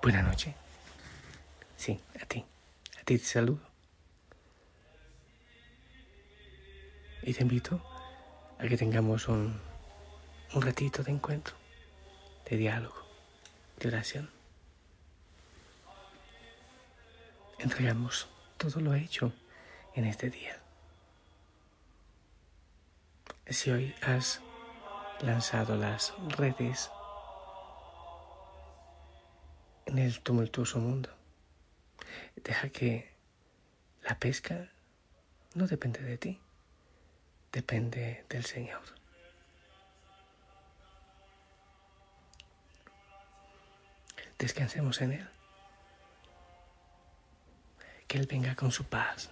Buenas noches. Sí, a ti. A ti te saludo. Y te invito a que tengamos un, un ratito de encuentro, de diálogo, de oración. Entregamos todo lo hecho en este día. Si hoy has lanzado las redes en el tumultuoso mundo. Deja que la pesca no depende de ti, depende del Señor. Descansemos en Él. Que Él venga con su paz,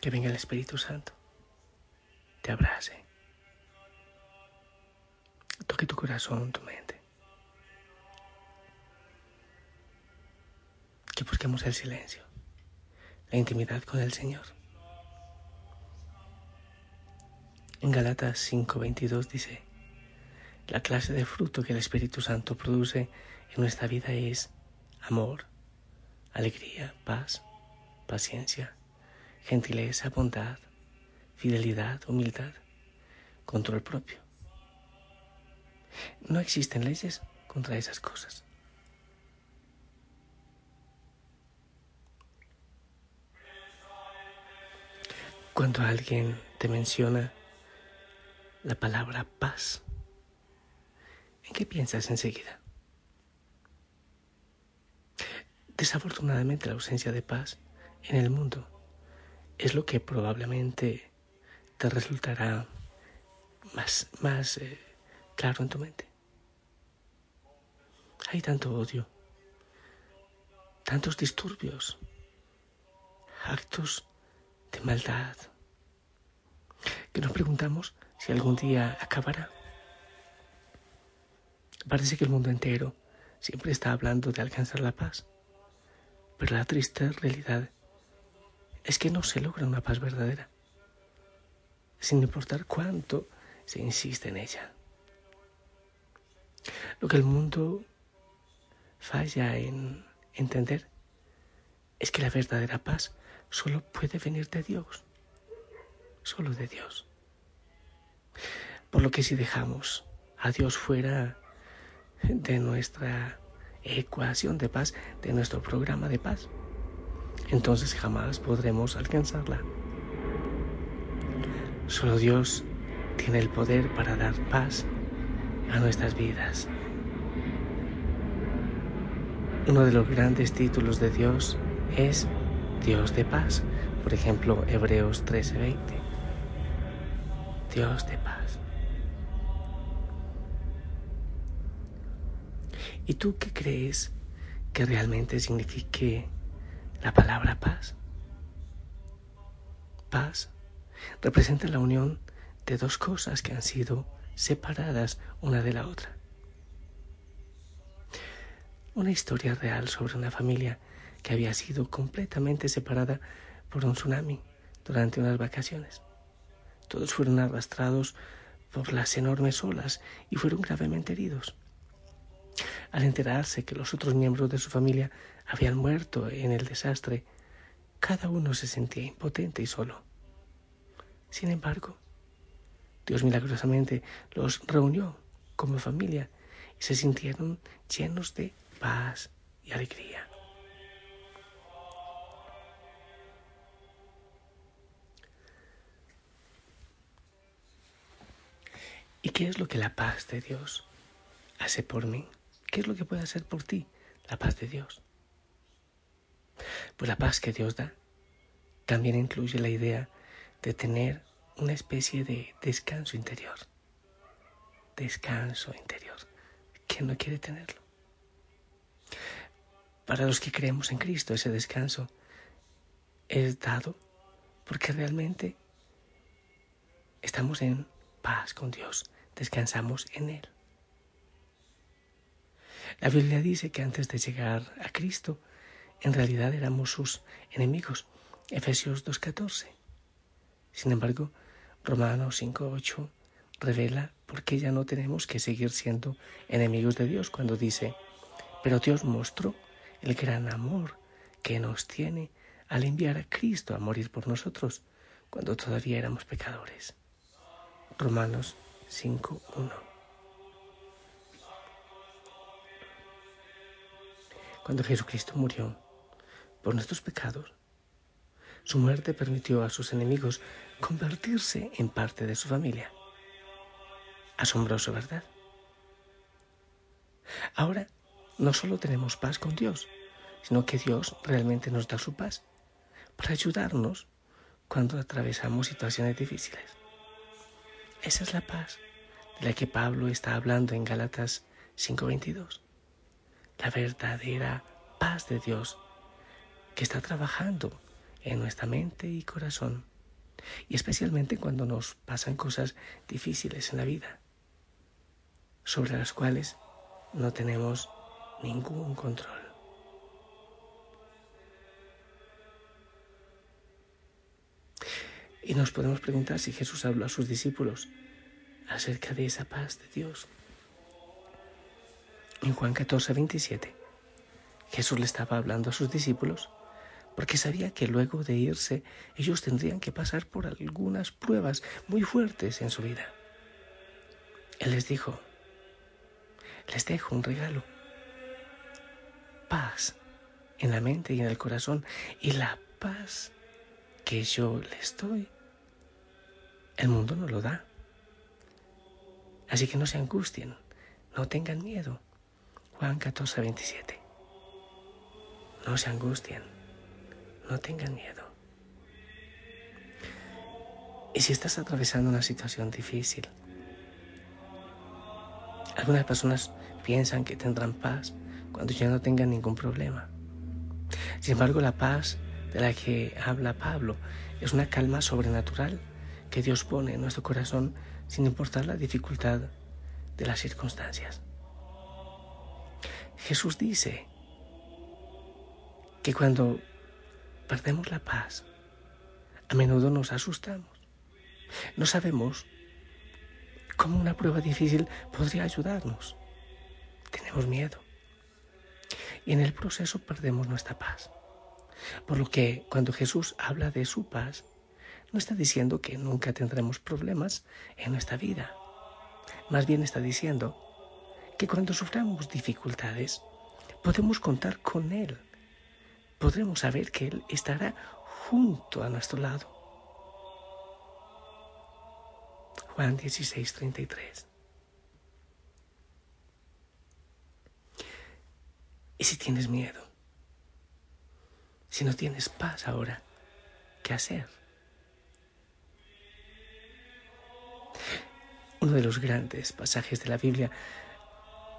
que venga el Espíritu Santo, te abrace, toque tu corazón, tu mente. Que busquemos el silencio, la intimidad con el Señor. En Galatas 5:22 dice, la clase de fruto que el Espíritu Santo produce en nuestra vida es amor, alegría, paz, paciencia, gentileza, bondad, fidelidad, humildad, control propio. No existen leyes contra esas cosas. Cuando alguien te menciona la palabra paz, ¿en qué piensas enseguida? Desafortunadamente la ausencia de paz en el mundo es lo que probablemente te resultará más, más eh, claro en tu mente. Hay tanto odio, tantos disturbios, actos de maldad, que nos preguntamos si algún día acabará. Parece que el mundo entero siempre está hablando de alcanzar la paz, pero la triste realidad es que no se logra una paz verdadera, sin importar cuánto se insiste en ella. Lo que el mundo falla en entender es que la verdadera paz solo puede venir de Dios, solo de Dios. Por lo que si dejamos a Dios fuera de nuestra ecuación de paz, de nuestro programa de paz, entonces jamás podremos alcanzarla. Solo Dios tiene el poder para dar paz a nuestras vidas. Uno de los grandes títulos de Dios es Dios de paz. Por ejemplo, Hebreos 13:20. Dios de paz. ¿Y tú qué crees que realmente signifique la palabra paz? Paz representa la unión de dos cosas que han sido separadas una de la otra. Una historia real sobre una familia que había sido completamente separada por un tsunami durante unas vacaciones. Todos fueron arrastrados por las enormes olas y fueron gravemente heridos. Al enterarse que los otros miembros de su familia habían muerto en el desastre, cada uno se sentía impotente y solo. Sin embargo, Dios milagrosamente los reunió como familia y se sintieron llenos de paz y alegría. ¿Y qué es lo que la paz de Dios hace por mí? ¿Qué es lo que puede hacer por ti la paz de Dios? Pues la paz que Dios da también incluye la idea de tener una especie de descanso interior. Descanso interior. ¿Quién no quiere tenerlo? Para los que creemos en Cristo, ese descanso es dado porque realmente estamos en paz con Dios, descansamos en Él. La Biblia dice que antes de llegar a Cristo, en realidad éramos sus enemigos. Efesios 2.14. Sin embargo, Romanos 5.8 revela por qué ya no tenemos que seguir siendo enemigos de Dios cuando dice, pero Dios mostró el gran amor que nos tiene al enviar a Cristo a morir por nosotros cuando todavía éramos pecadores. Romanos 5.1 Cuando Jesucristo murió por nuestros pecados, su muerte permitió a sus enemigos convertirse en parte de su familia. Asombroso, ¿verdad? Ahora no solo tenemos paz con Dios, sino que Dios realmente nos da su paz para ayudarnos cuando atravesamos situaciones difíciles. Esa es la paz de la que Pablo está hablando en Gálatas 5:22. La verdadera paz de Dios que está trabajando en nuestra mente y corazón, y especialmente cuando nos pasan cosas difíciles en la vida, sobre las cuales no tenemos ningún control. Y nos podemos preguntar si Jesús habló a sus discípulos acerca de esa paz de Dios. En Juan 14, 27, Jesús le estaba hablando a sus discípulos porque sabía que luego de irse ellos tendrían que pasar por algunas pruebas muy fuertes en su vida. Él les dijo, les dejo un regalo, paz en la mente y en el corazón y la paz que yo les doy el mundo no lo da. Así que no se angustien, no tengan miedo. Juan 14, 27. No se angustien, no tengan miedo. Y si estás atravesando una situación difícil, algunas personas piensan que tendrán paz cuando ya no tengan ningún problema. Sin embargo, la paz de la que habla Pablo es una calma sobrenatural Dios pone en nuestro corazón sin importar la dificultad de las circunstancias. Jesús dice que cuando perdemos la paz, a menudo nos asustamos. No sabemos cómo una prueba difícil podría ayudarnos. Tenemos miedo. Y en el proceso perdemos nuestra paz. Por lo que cuando Jesús habla de su paz, no está diciendo que nunca tendremos problemas en nuestra vida. Más bien está diciendo que cuando suframos dificultades, podemos contar con Él. Podremos saber que Él estará junto a nuestro lado. Juan 16, 33. Y si tienes miedo, si no tienes paz ahora, ¿qué hacer? Uno de los grandes pasajes de la Biblia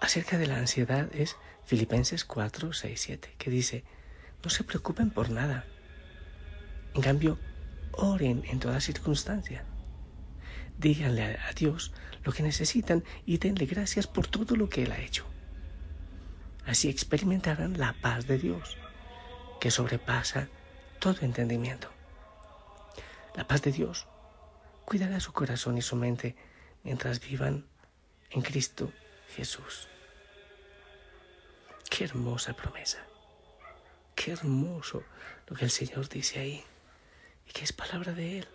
acerca de la ansiedad es Filipenses 4, 6, 7, que dice, no se preocupen por nada. En cambio, oren en toda circunstancia. Díganle a Dios lo que necesitan y denle gracias por todo lo que Él ha hecho. Así experimentarán la paz de Dios, que sobrepasa todo entendimiento. La paz de Dios cuidará su corazón y su mente mientras vivan en Cristo Jesús. Qué hermosa promesa. Qué hermoso lo que el Señor dice ahí y que es palabra de Él.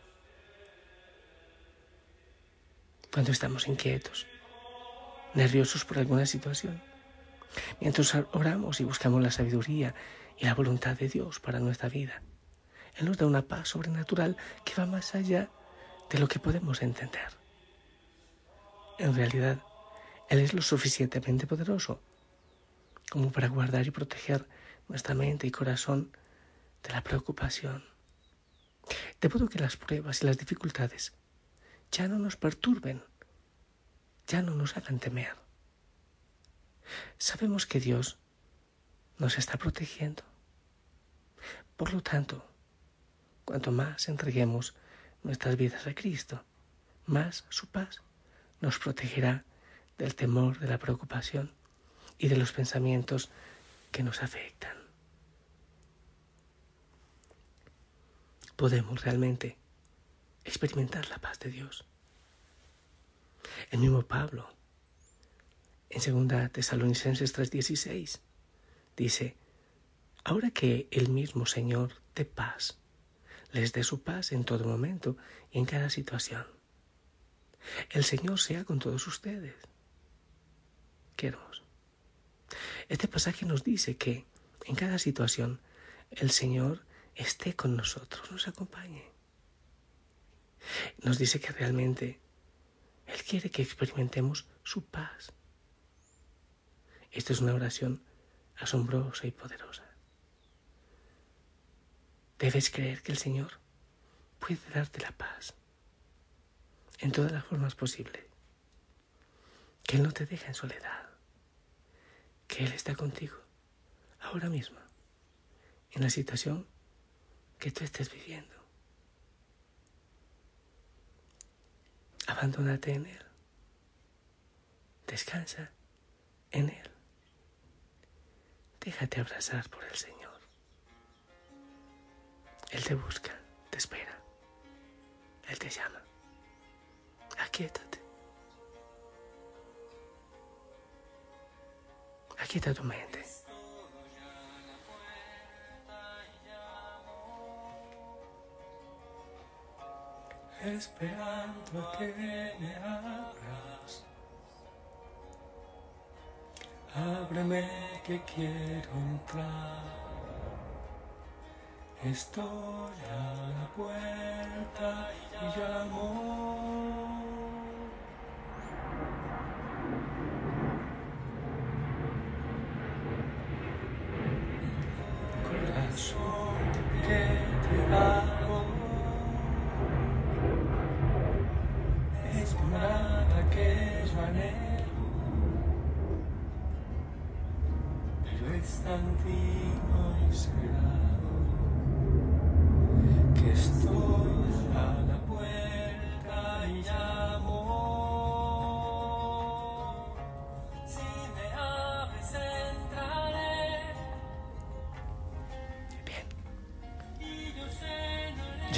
Cuando estamos inquietos, nerviosos por alguna situación, mientras oramos y buscamos la sabiduría y la voluntad de Dios para nuestra vida, Él nos da una paz sobrenatural que va más allá de lo que podemos entender. En realidad, Él es lo suficientemente poderoso como para guardar y proteger nuestra mente y corazón de la preocupación. De modo que las pruebas y las dificultades ya no nos perturben, ya no nos hagan temer. Sabemos que Dios nos está protegiendo. Por lo tanto, cuanto más entreguemos nuestras vidas a Cristo, más su paz nos protegerá del temor, de la preocupación y de los pensamientos que nos afectan. Podemos realmente experimentar la paz de Dios. El mismo Pablo, en 2 Tesalonicenses 3:16, dice, Ahora que el mismo Señor de paz les dé su paz en todo momento y en cada situación. El Señor sea con todos ustedes. Qué hermoso. Este pasaje nos dice que en cada situación el Señor esté con nosotros, nos acompañe. Nos dice que realmente Él quiere que experimentemos su paz. Esta es una oración asombrosa y poderosa. Debes creer que el Señor puede darte la paz en todas las formas posibles. Que Él no te deja en soledad. Que Él está contigo ahora mismo en la situación que tú estés viviendo. Abandónate en Él. Descansa en Él. Déjate abrazar por el Señor. Él te busca, te espera. Él te llama. Aquíétate. Aquieta tu mente. Esperando a que me abras. Ábreme que quiero entrar. Estoy a la puerta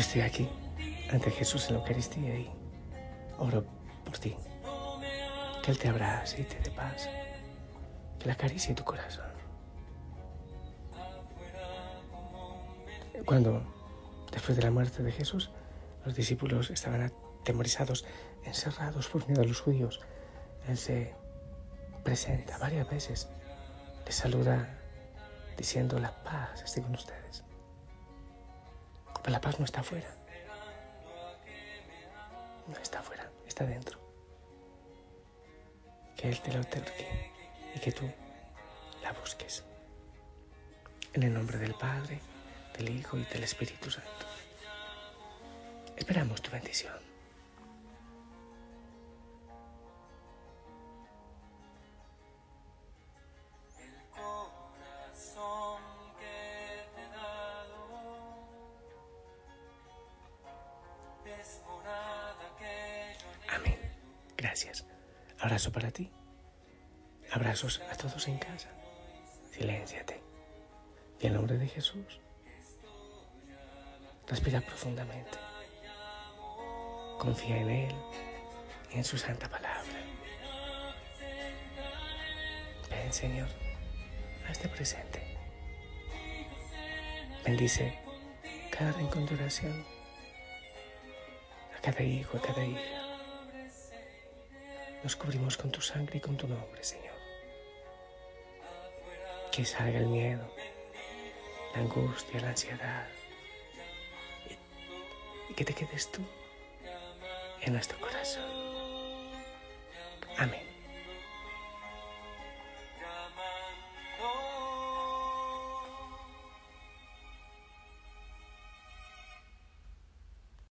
estoy aquí ante Jesús en la Eucaristía y oro por ti. Que Él te abrace y te dé paz. Que la acaricie tu corazón. Cuando, después de la muerte de Jesús, los discípulos estaban atemorizados, encerrados por miedo a los judíos, Él se presenta varias veces, les saluda diciendo la paz esté con ustedes. Pero la paz no está afuera. No está afuera, está dentro. Que Él te la otorgue y que tú la busques. En el nombre del Padre, del Hijo y del Espíritu Santo. Esperamos tu bendición. Abrazos a todos en casa. Silénciate. Y en nombre de Jesús, respira profundamente. Confía en Él y en su santa palabra. Ven, Señor, hazte presente. Bendice cada rincón a cada hijo, a cada hija. Nos cubrimos con tu sangre y con tu nombre, Señor. Que salga el miedo, la angustia, la ansiedad. Y, que te quedes tú en nuestro corazón. Amén.